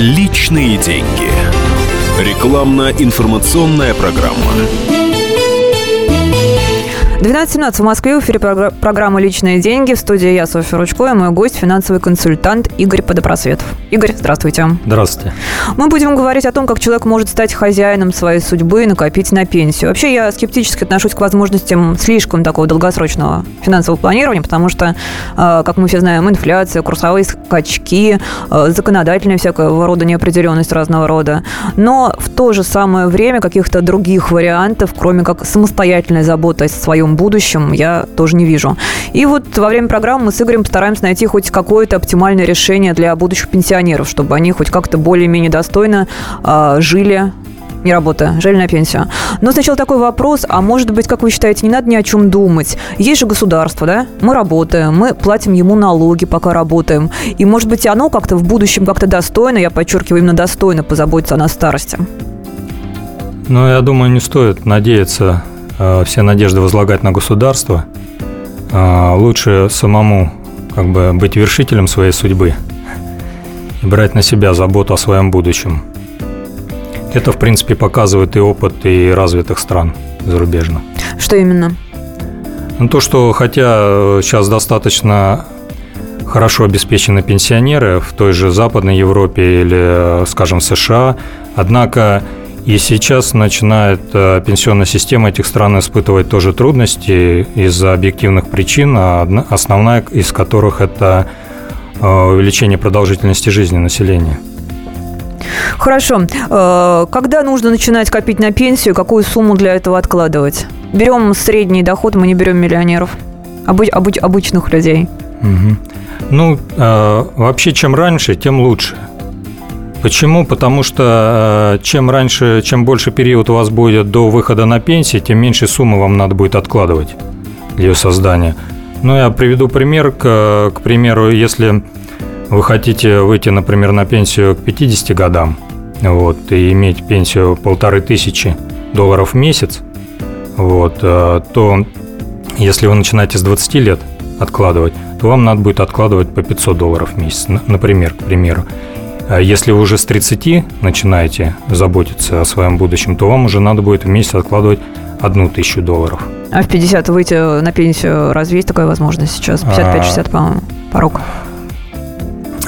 Личные деньги. Рекламно-информационная программа. 12.17 в Москве. В эфире программа «Личные деньги». В студии я, Софья Ручко, и мой гость – финансовый консультант Игорь Подопросветов. Игорь, здравствуйте. Здравствуйте. Мы будем говорить о том, как человек может стать хозяином своей судьбы и накопить на пенсию. Вообще, я скептически отношусь к возможностям слишком такого долгосрочного финансового планирования, потому что, а, как мы все знаем, инфляция, курсовые скачки, а, законодательная всякого рода неопределенность разного рода. Но в то же самое время каких-то других вариантов, кроме как самостоятельной заботы о своем своем будущем я тоже не вижу. И вот во время программы мы с Игорем постараемся найти хоть какое-то оптимальное решение для будущих пенсионеров, чтобы они хоть как-то более-менее достойно э, жили не работая, жили на пенсию. Но сначала такой вопрос, а может быть, как вы считаете, не надо ни о чем думать? Есть же государство, да? Мы работаем, мы платим ему налоги, пока работаем. И может быть, оно как-то в будущем как-то достойно, я подчеркиваю, именно достойно позаботиться о нас старости? Ну, я думаю, не стоит надеяться все надежды возлагать на государство, э, лучше самому как бы быть вершителем своей судьбы и брать на себя заботу о своем будущем. Это, в принципе, показывает и опыт и развитых стран зарубежно. Что именно? Ну, то, что хотя сейчас достаточно хорошо обеспечены пенсионеры в той же Западной Европе или, скажем, США, однако и сейчас начинает э, пенсионная система этих стран испытывать тоже трудности из-за объективных причин, а основная из которых это э, увеличение продолжительности жизни населения. Хорошо. Э, когда нужно начинать копить на пенсию, какую сумму для этого откладывать? Берем средний доход, мы не берем миллионеров, обы- обы- обычных людей. Угу. Ну, вообще, чем раньше, тем лучше. Почему? Потому что э, чем раньше, чем больше период у вас будет до выхода на пенсию, тем меньше суммы вам надо будет откладывать для ее создания. Ну, я приведу пример. К, к примеру, если вы хотите выйти, например, на пенсию к 50 годам, вот, и иметь пенсию полторы тысячи долларов в месяц, вот, э, то если вы начинаете с 20 лет откладывать, то вам надо будет откладывать по 500 долларов в месяц, например, к примеру. А если вы уже с 30 начинаете заботиться о своем будущем, то вам уже надо будет в месяц откладывать одну тысячу долларов. А в 50 выйти на пенсию, разве есть такая возможность сейчас? 55-60, а, по-моему, порог.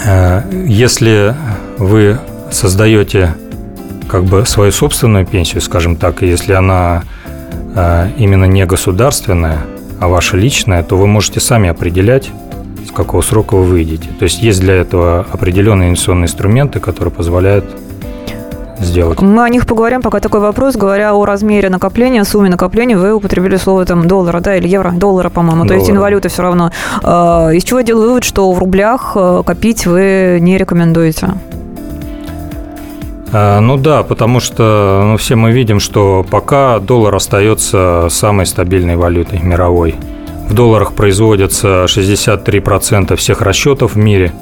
А, если вы создаете как бы свою собственную пенсию, скажем так, и если она именно не государственная, а ваша личная, то вы можете сами определять, с какого срока вы выйдете. То есть есть для этого определенные инвестиционные инструменты, которые позволяют сделать. Мы о них поговорим, пока такой вопрос. Говоря о размере накопления, сумме накопления, вы употребили слово там доллара, да, или евро, доллара, по-моему, то есть инвалюта все равно. А, из чего я делаю вывод, что в рублях э, копить вы не рекомендуете? А, ну да, потому что ну, все мы видим, что пока доллар остается самой стабильной валютой мировой. В долларах производятся 63% всех расчетов в мире,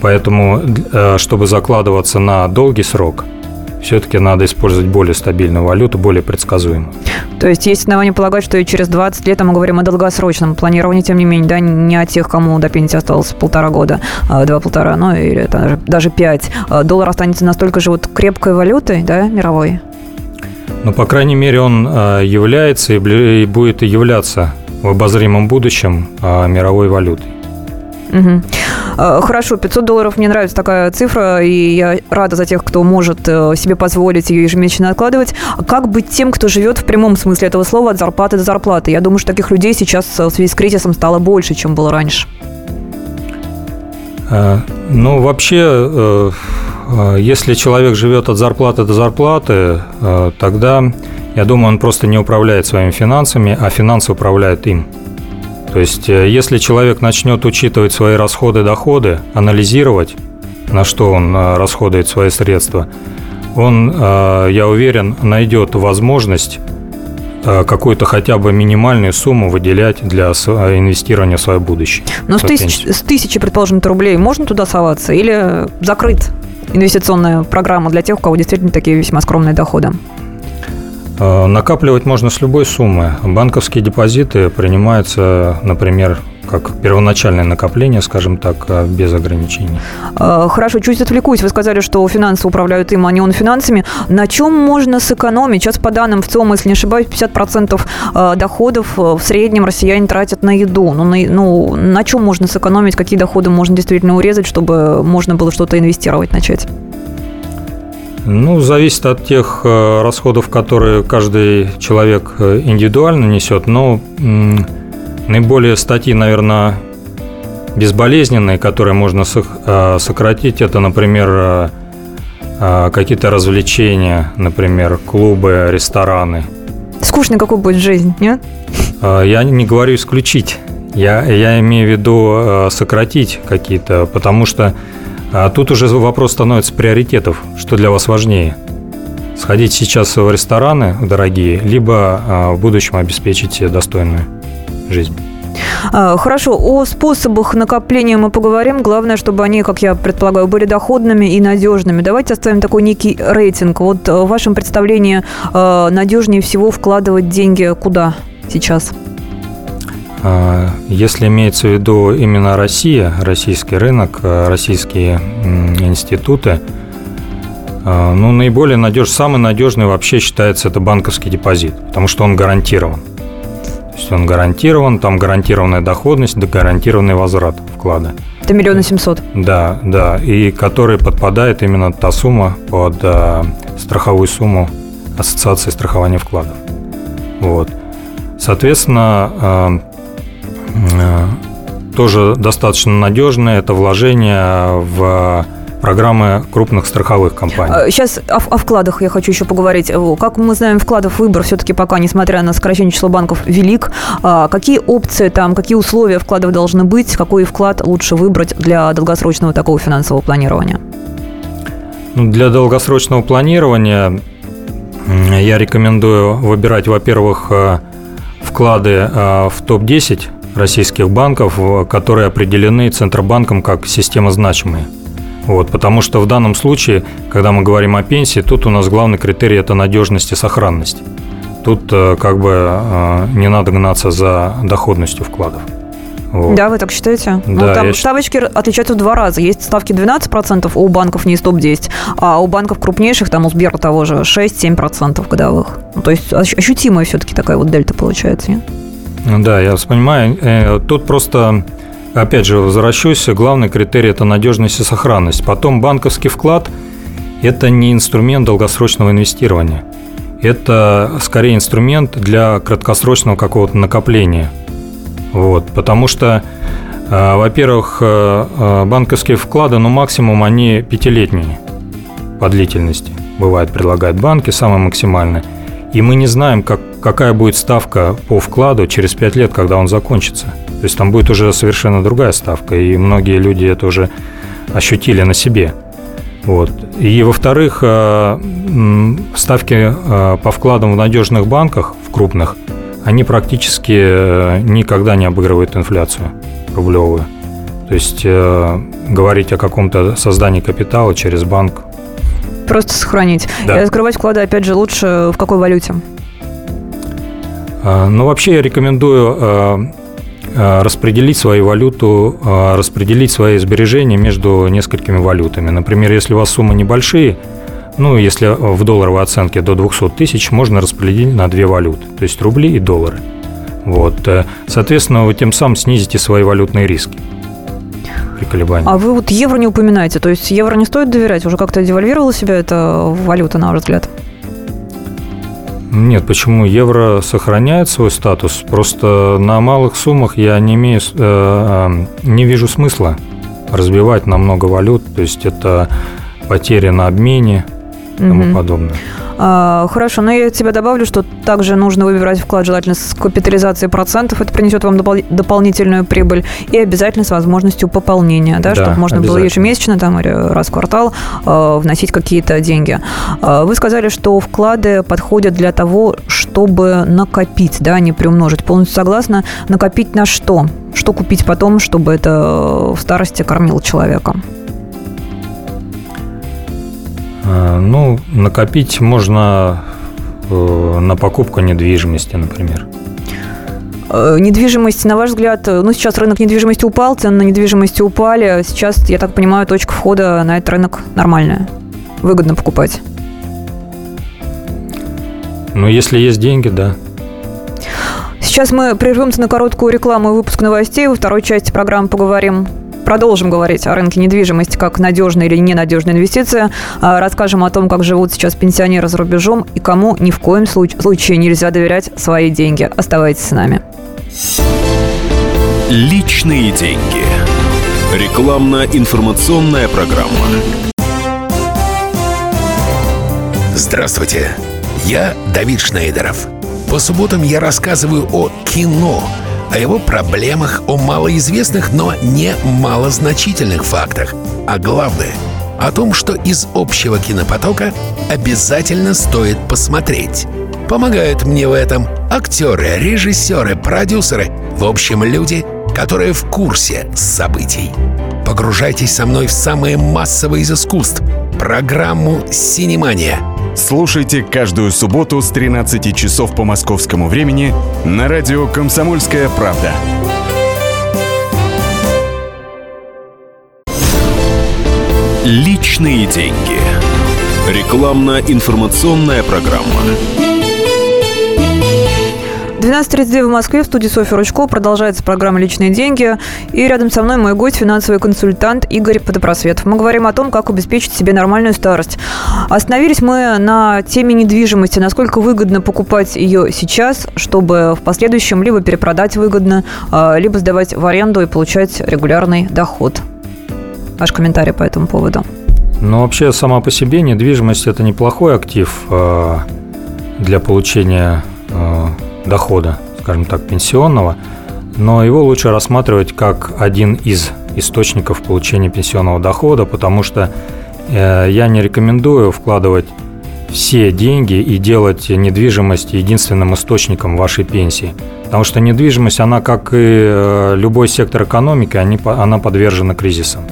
поэтому, э, чтобы закладываться на долгий срок, все-таки надо использовать более стабильную валюту, более предсказуемую. То есть есть основания полагать, что и через 20 лет мы говорим о долгосрочном планировании, тем не менее, да, не о тех, кому до пенсии осталось полтора года, а, два-полтора, ну или даже, даже пять. А доллар останется настолько же вот крепкой валютой, да, мировой? Ну, по крайней мере, он э, является и будет являться в обозримом будущем а, мировой валютой. Угу. Хорошо, 500 долларов мне нравится такая цифра, и я рада за тех, кто может э, себе позволить ее ежемесячно откладывать. Как быть тем, кто живет в прямом смысле этого слова от зарплаты до зарплаты? Я думаю, что таких людей сейчас в связи с кризисом стало больше, чем было раньше. А, ну, вообще, э, если человек живет от зарплаты до зарплаты, тогда я думаю, он просто не управляет своими финансами, а финансы управляют им. То есть, э, если человек начнет учитывать свои расходы, доходы, анализировать, на что он э, расходует свои средства, он, э, я уверен, найдет возможность какую-то хотя бы минимальную сумму выделять для инвестирования в свое будущее. Но с, тысяч, с тысячи, предположим, рублей можно туда соваться или закрыт инвестиционная программа для тех, у кого действительно такие весьма скромные доходы? Э, накапливать можно с любой суммы. Банковские депозиты принимаются, например, как первоначальное накопление, скажем так, а без ограничений. А, хорошо, чуть отвлекусь. Вы сказали, что финансы управляют им, а не он финансами. На чем можно сэкономить? Сейчас по данным в ЦИОМ, если не ошибаюсь, 50% а, доходов э, в среднем россияне тратят на еду. Ну на, ну, на чем можно сэкономить? Какие доходы можно действительно урезать, чтобы можно было что-то инвестировать начать? Ну, зависит от тех э, расходов, которые каждый человек э, индивидуально несет. Но наиболее статьи, наверное, безболезненные, которые можно э, сократить, это, например, какие-то развлечения, например, клубы, рестораны. Скучно какой будет жизнь, нет? Я не говорю исключить. Я, я имею в виду сократить какие-то, потому что а тут уже вопрос становится приоритетов. Что для вас важнее? Сходить сейчас в рестораны дорогие, либо а, в будущем обеспечить достойную жизнь? А, хорошо, о способах накопления мы поговорим. Главное, чтобы они, как я предполагаю, были доходными и надежными. Давайте оставим такой некий рейтинг. Вот в вашем представлении а, надежнее всего вкладывать деньги куда сейчас? А, если имеется в виду именно Россия, российский рынок, а, российские институты, а, ну, наиболее надежный, самый надежный вообще считается это банковский депозит, потому что он гарантирован. То есть он гарантирован, там гарантированная доходность, да гарантированный возврат вклада. Это миллион семьсот. Да, да, и который подпадает именно та сумма под страховую сумму Ассоциации страхования вкладов. Вот. Соответственно, Э, тоже достаточно надежное. Это вложение в программы крупных страховых компаний. Сейчас о, о вкладах я хочу еще поговорить. Как мы знаем, вкладов выбор все-таки пока, несмотря на сокращение числа банков, велик. А какие опции там, какие условия вкладов должны быть, какой вклад лучше выбрать для долгосрочного такого финансового планирования? Ну, для долгосрочного планирования я рекомендую выбирать, во-первых, э, вклады э, в топ-10 российских банков, которые определены Центробанком как система значимые. Вот, потому что в данном случае, когда мы говорим о пенсии, тут у нас главный критерий – это надежность и сохранность. Тут э, как бы э, не надо гнаться за доходностью вкладов. Вот. Да, вы так считаете? Ну, да, ну, там ставочки считаю... отличаются в два раза. Есть ставки 12% у банков не из топ-10, а у банков крупнейших, там у Сбера того же, 6-7% годовых. Ну, то есть ощутимая все-таки такая вот дельта получается, нет? Да, я вас понимаю. Э, тут просто, опять же, возвращусь, главный критерий – это надежность и сохранность. Потом банковский вклад – это не инструмент долгосрочного инвестирования. Это скорее инструмент для краткосрочного какого-то накопления. Вот, потому что, э, во-первых, э, банковские вклады, ну, максимум они пятилетние по длительности. Бывает, предлагают банки, самые максимальные. И мы не знаем, как какая будет ставка по вкладу через 5 лет, когда он закончится. То есть там будет уже совершенно другая ставка, и многие люди это уже ощутили на себе. Вот. И, во-вторых, э, ставки э, по вкладам в надежных банках, в крупных, они практически э, никогда не обыгрывают инфляцию рублевую. То есть говорить о каком-то создании капитала через банк. Просто сохранить. Да. И открывать вклады, опять же, лучше в какой валюте? А, ну, вообще я рекомендую а, а, распределить свою валюту, распределить свои сбережения между несколькими валютами. Например, если у вас суммы небольшие, ну, если в долларовой оценке до 200 тысяч, можно распределить на две валюты, то есть рубли и доллары. Вот. Э, соответственно, вы тем самым снизите свои валютные риски при колебаниях. А вы вот евро не упоминаете, то есть евро не стоит доверять? Уже как-то девальвировала себя эта валюта, на ваш взгляд? Нет, почему? Евро сохраняет свой статус. Просто на малых суммах я не имею, э, э, не вижу смысла разбивать на много валют. То есть это потери на обмене и тому угу. подобное. А, хорошо, но я от тебя добавлю, что также нужно выбирать вклад желательно с капитализацией процентов, это принесет вам допол- дополнительную прибыль, и обязательно с возможностью пополнения, да, да чтобы можно было ежемесячно там, или раз в квартал э, вносить какие-то деньги. Э, вы сказали, что вклады подходят для того, чтобы накопить, да, а не приумножить. Полностью согласна. Накопить на что? Что купить потом, чтобы это в старости кормило человека? Э, ну, накопить можно э, на покупку недвижимости, например. Э, недвижимость, на ваш взгляд, ну, сейчас рынок недвижимости упал, цены на недвижимость упали. Сейчас, я так понимаю, точка входа на этот рынок нормальная. Выгодно покупать. Ну, если есть деньги, да. Сейчас мы прервемся на короткую рекламу и выпуск новостей. Во второй части программы поговорим продолжим говорить о рынке недвижимости как надежная или ненадежная инвестиция. А, расскажем о том, как живут сейчас пенсионеры за рубежом и кому ни в коем случае нельзя доверять свои деньги. Оставайтесь с нами. Личные деньги. Рекламно-информационная программа. Здравствуйте, я Давид Шнейдеров. По субботам я рассказываю о кино – о его проблемах, о малоизвестных, но не малозначительных фактах. А главное – о том, что из общего кинопотока обязательно стоит посмотреть. Помогают мне в этом актеры, режиссеры, продюсеры, в общем, люди, которые в курсе событий. Погружайтесь со мной в самое массовое из искусств – программу «Синемания» – Слушайте каждую субботу с 13 часов по московскому времени на радио «Комсомольская правда». Личные деньги. Рекламно-информационная программа. 12.32 в Москве, в студии Софья Ручко. Продолжается программа «Личные деньги». И рядом со мной мой гость, финансовый консультант Игорь Подопросветов. Мы говорим о том, как обеспечить себе нормальную старость. Остановились мы на теме недвижимости. Насколько выгодно покупать ее сейчас, чтобы в последующем либо перепродать выгодно, а, либо сдавать в аренду и получать регулярный доход. Ваш комментарий по этому поводу. Ну, вообще, сама по себе недвижимость – это неплохой актив а, для получения а, дохода, скажем так, пенсионного, но его лучше рассматривать как один из источников получения пенсионного дохода, потому что э, я не рекомендую вкладывать все деньги и делать недвижимость единственным источником вашей пенсии. Потому что недвижимость, она, как и э, любой сектор экономики, они, она подвержена кризисам.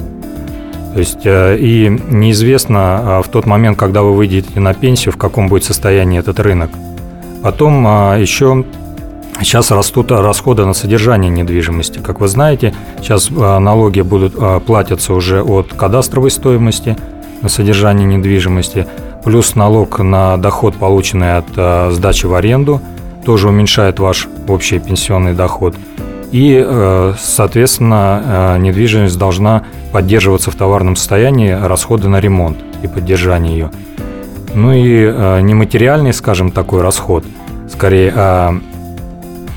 То есть э, и неизвестно в тот момент, когда вы выйдете на пенсию, в каком будет состоянии этот рынок. Потом а, еще Сейчас растут расходы на содержание недвижимости. Как вы знаете, сейчас а, налоги будут а, платиться уже от кадастровой стоимости на содержание недвижимости, плюс налог на доход, полученный от сдачи в аренду, тоже уменьшает ваш общий пенсионный доход. И, соответственно, недвижимость должна поддерживаться в товарном состоянии, расходы на ремонт и поддержание ее. Ну и э, нематериальный, скажем, такой расход, скорее а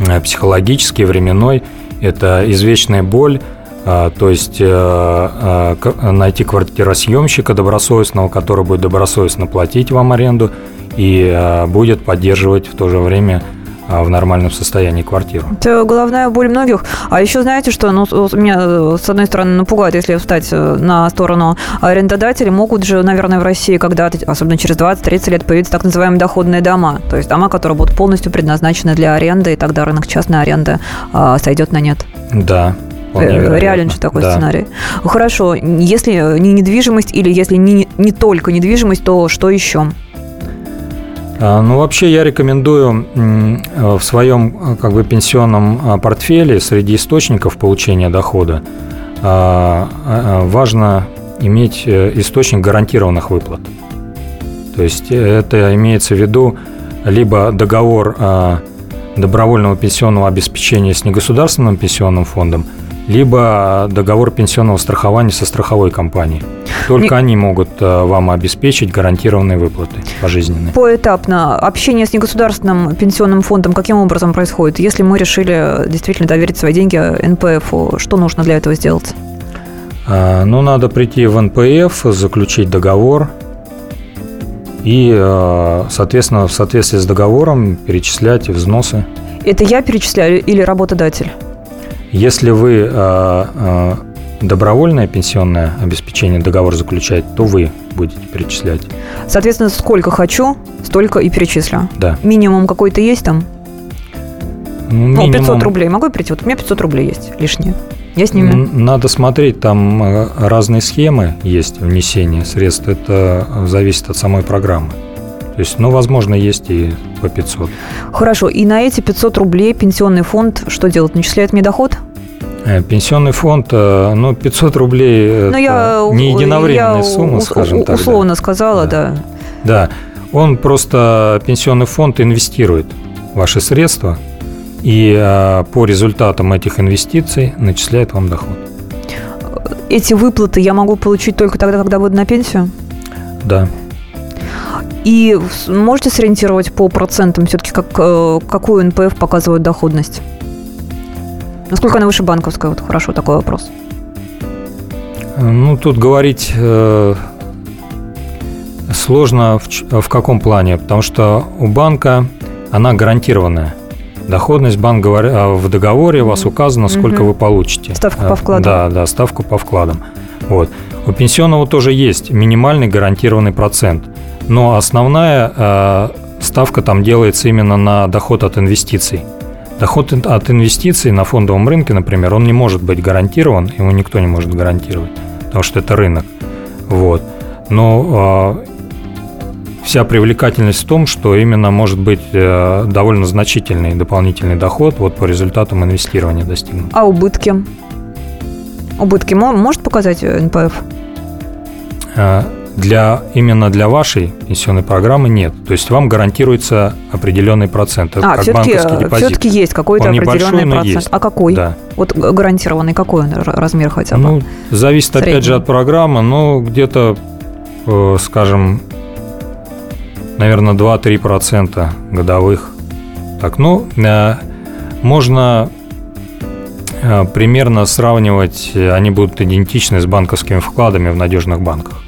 э, психологический, временной, это извечная боль, а, то есть э, найти квартиросъемщика добросовестного, который будет добросовестно платить вам аренду и будет поддерживать в то же время в нормальном состоянии квартиру. Это головная боль многих. А еще знаете, что ну, меня, э, с одной стороны, напугает, если встать э, на сторону арендодателей, могут же, наверное, в России когда-то, особенно через 20-30 лет, появиться так называемые доходные дома. То есть дома, которые будут полностью предназначены для аренды, и тогда рынок частной аренды а, сойдет на нет. Да, э, Реален же такой да. сценарий. Хорошо, если не недвижимость или если не, не только недвижимость, то что еще? А, ну, вообще я рекомендую в своем как бы пенсионном а, портфеле среди источников получения дохода а, важно иметь э, источник гарантированных выплат. То есть это имеется в виду либо договор добровольного пенсионного обеспечения с негосударственным пенсионным фондом – либо договор пенсионного страхования со страховой компанией. Только Не... они могут э, вам обеспечить гарантированные выплаты пожизненные. Поэтапно. Общение с негосударственным пенсионным фондом каким образом происходит? Если мы решили действительно доверить свои деньги НПФ, что нужно для этого сделать? А, ну, надо прийти в НПФ, заключить договор, и, э, соответственно, в соответствии с договором перечислять взносы. Это я перечисляю или работодатель? Если вы э, э, добровольное пенсионное обеспечение договор заключаете, то вы будете перечислять. Соответственно, сколько хочу, столько и перечислю. Да. Минимум какой-то есть там? Ну, минимум... 500 рублей. Могу прийти? Вот у меня 500 рублей есть лишние. Я с ними. Надо смотреть, там э, разные схемы есть внесения средств. Это зависит от самой программы. То есть, ну, возможно, есть и по 500. Хорошо, и на эти 500 рублей пенсионный фонд что делает? Начисляет мне доход? Э, Пенсионный фонд, э, ну, 500 рублей Ну, это я, не единовременная я сумма, ус- скажем так. да. Условно сказала, да. Да, он просто, пенсионный фонд инвестирует ваши средства и э, по результатам этих инвестиций начисляет вам доход. Эти выплаты я могу получить только тогда, когда буду на пенсию? Да. И можете сориентировать по процентам все-таки, как, э, какую НПФ показывает доходность? Насколько она выше банковская? Вот хорошо, такой вопрос. Э, Ну, тут говорить э, сложно в, в каком плане, потому что у банка она гарантированная. Доходность банк а в договоре у вас указано, сколько Мгм. вы получите. Ставку Э, по вкладам. Да, да, ставку по вкладам. Вот. У пенсионного тоже есть минимальный гарантированный процент, но основная э, ставка там делается именно на доход от инвестиций. Доход от инвестиций на фондовом рынке, например, он не может быть гарантирован, его никто не может гарантировать, потому что это рынок. Вот. Но э, вся привлекательность в том, что именно может быть э, довольно значительный дополнительный доход вот по результатам инвестирования достигнут. А убытки? Убытки мо- может показать э, НПФ? Э, Для, именно для вашей пенсионной программы нет. То есть вам гарантируется определенный процент. Это а, как все-таки, банковский депозит. все-таки есть какой-то Он определенный процент. есть. А какой? Да. Вот гарантированный какой он размер хотя бы? Ну, зависит опять Средний. же от программы, но где-то, э, скажем, наверное, 2-3% годовых. Так, ну, э, можно э, примерно сравнивать, э, они будут идентичны с банковскими вкладами в надежных банках.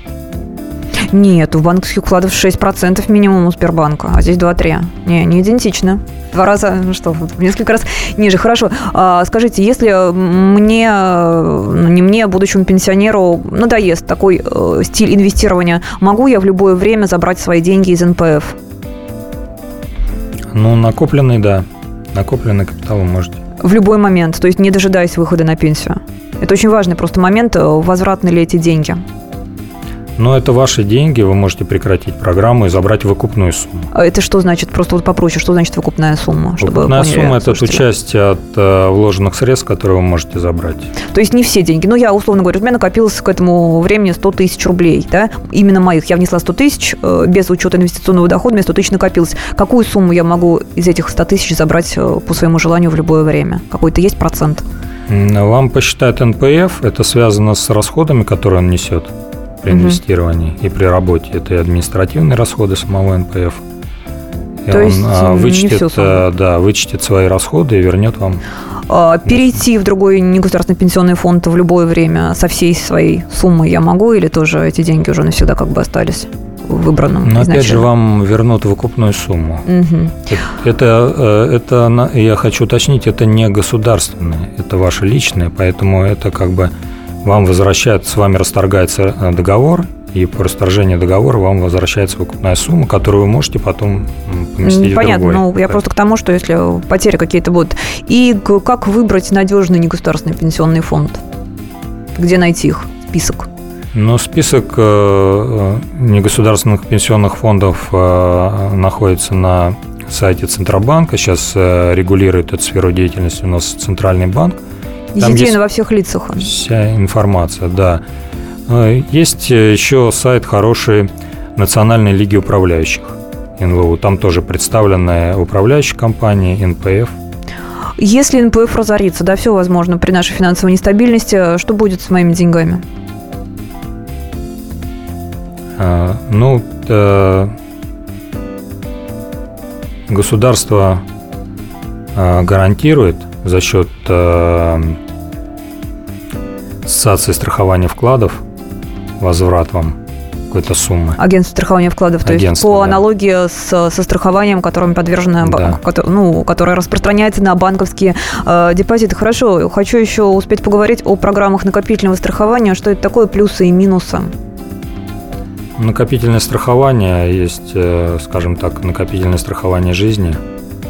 Нет, у банковских вкладов 6% минимум у Сбербанка, а здесь 2-3. Не, не идентично. Два раза, ну что, в несколько раз ниже. Хорошо. А, скажите, если мне, ну не мне, а будущему пенсионеру надоест такой э, стиль инвестирования, могу я в любое время забрать свои деньги из НПФ? Ну, накопленный, да. Накопленный капитал вы можете. В любой момент, то есть не дожидаясь выхода на пенсию. Это очень важный просто момент, э, возвратны ли эти деньги. Но это ваши деньги, вы можете прекратить программу и забрать выкупную сумму. А Это что значит, просто вот попроще, что значит выкупная сумма? Чтобы Выкупная поняли сумма – это слушатели. часть от э, вложенных средств, которые вы можете забрать. То есть не все деньги. Ну, я, условно говоря, у меня накопилось к этому времени 100 тысяч рублей, да, именно моих. Я внесла 100 тысяч, э, без учета инвестиционного дохода, у меня 100 тысяч накопилось. Какую сумму я могу из этих 100 тысяч забрать э, по своему желанию в любое время? Какой-то есть процент? Вам посчитают НПФ, это связано с расходами, которые он несет при инвестировании и при работе. Это и административные расходы самого НПФ. И То он есть, а, не вычтет, э, да, вычтет свои расходы и вернет вам. А, Перейти в другой негосударственный пенсионный фонд в любое время со всей своей суммой я могу или тоже эти деньги уже навсегда как бы остались выбранном Но опять же вам вернут выкупную сумму. Мгм. Это, э, это, на- я хочу уточнить, это не государственное, это ваше личное, поэтому это как бы вам возвращают, с вами расторгается э, договор, и по расторжению договора вам возвращается выкупная сумма, которую вы можете потом поместить Понятно, в другой. ну я Так. просто к тому, что если потери какие-то будут. И как выбрать надежный негосударственный пенсионный фонд? Где найти их? Список. Ну, список э, э, негосударственных пенсионных фондов находится на сайте Центробанка. Сейчас регулирует эту сферу деятельности у нас Центральный банк. Есть- во всех лицах. он. Вся информация, да. Э, Есть э, еще сайт хороший Национальной лиги управляющих НЛО. Там тоже представлены управляющие компании, НПФ. Если НПФ разорится, да, все возможно при нашей финансовой нестабильности, что будет с моими деньгами? А, Ну, э, государство э, гарантирует за счет э, ассоциации страхования вкладов возврат вам какой-то суммы. Агентство страхования вкладов, то есть Агентство, по да. аналогии с, со страхованием, которым подвержена, ба- Да. ну, которое распространяется на банковские э, депозиты. Хорошо, хочу еще успеть поговорить о программах накопительного страхования, что это такое, плюсы и минусы. Накопительное страхование есть, э, скажем так, накопительное страхование жизни,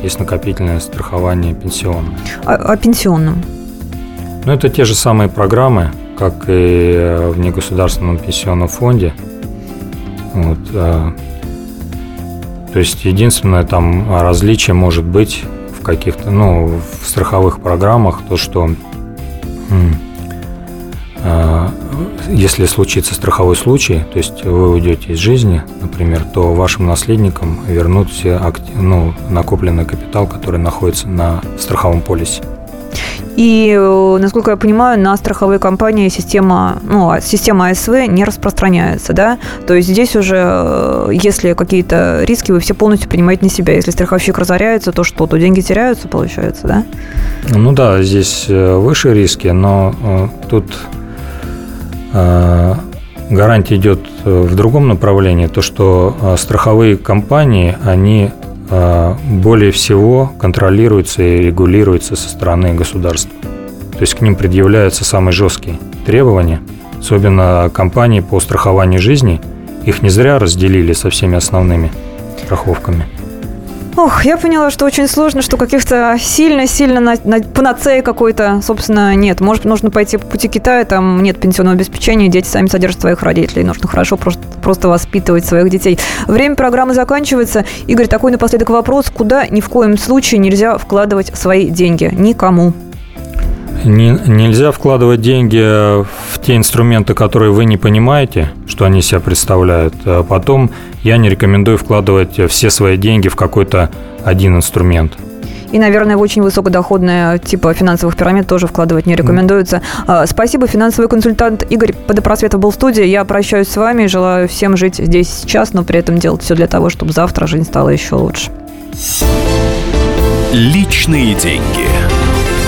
есть накопительное страхование пенсионное. О, о пенсионном. Ну, это те же самые программы, как и в негосударственном пенсионном фонде. Вот, э, То есть единственное там различие может быть в каких-то, ну, в страховых программах, то, что э, если случится страховой случай, то есть вы уйдете из жизни, например, то вашим наследникам вернут все ну, накопленный капитал, который находится на страховом полисе. И, э, насколько я понимаю, на страховые компании система, ну, а система АСВ не распространяется, да? То есть здесь уже, э, если какие-то риски, вы все полностью принимаете на себя. Если страховщик разоряется, то что? То деньги теряются, получается, да? Ну да, здесь э, выше риски, но тут гарантия идет в другом направлении, то что страховые компании, они а, более всего контролируется и регулируется со стороны государства. То есть к ним предъявляются самые жесткие требования, особенно компании по страхованию жизни. Их не зря разделили со всеми основными страховками. Ох, я поняла, что очень сложно, что каких-то сильно-сильно на, на панацеи какой-то, собственно, нет. Может, нужно пойти по пути Китая, там нет пенсионного обеспечения, дети сами содержат своих родителей. Нужно хорошо просто, просто воспитывать своих детей. Время программы заканчивается. Игорь, такой напоследок вопрос. Куда ни в коем случае нельзя вкладывать свои деньги? Никому. Не, нельзя вкладывать деньги в те инструменты, которые вы не понимаете, что они себя представляют. А потом я не рекомендую вкладывать все свои деньги в какой-то один инструмент. И, наверное, в очень высокодоходные типа финансовых пирамид тоже вкладывать не рекомендуется. Mm. Спасибо. Финансовый консультант Игорь Подопросветов был в студии. Я прощаюсь с вами. Желаю всем жить здесь сейчас, но при этом делать все для того, чтобы завтра жизнь стала еще лучше. Личные деньги.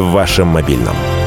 в вашем мобильном.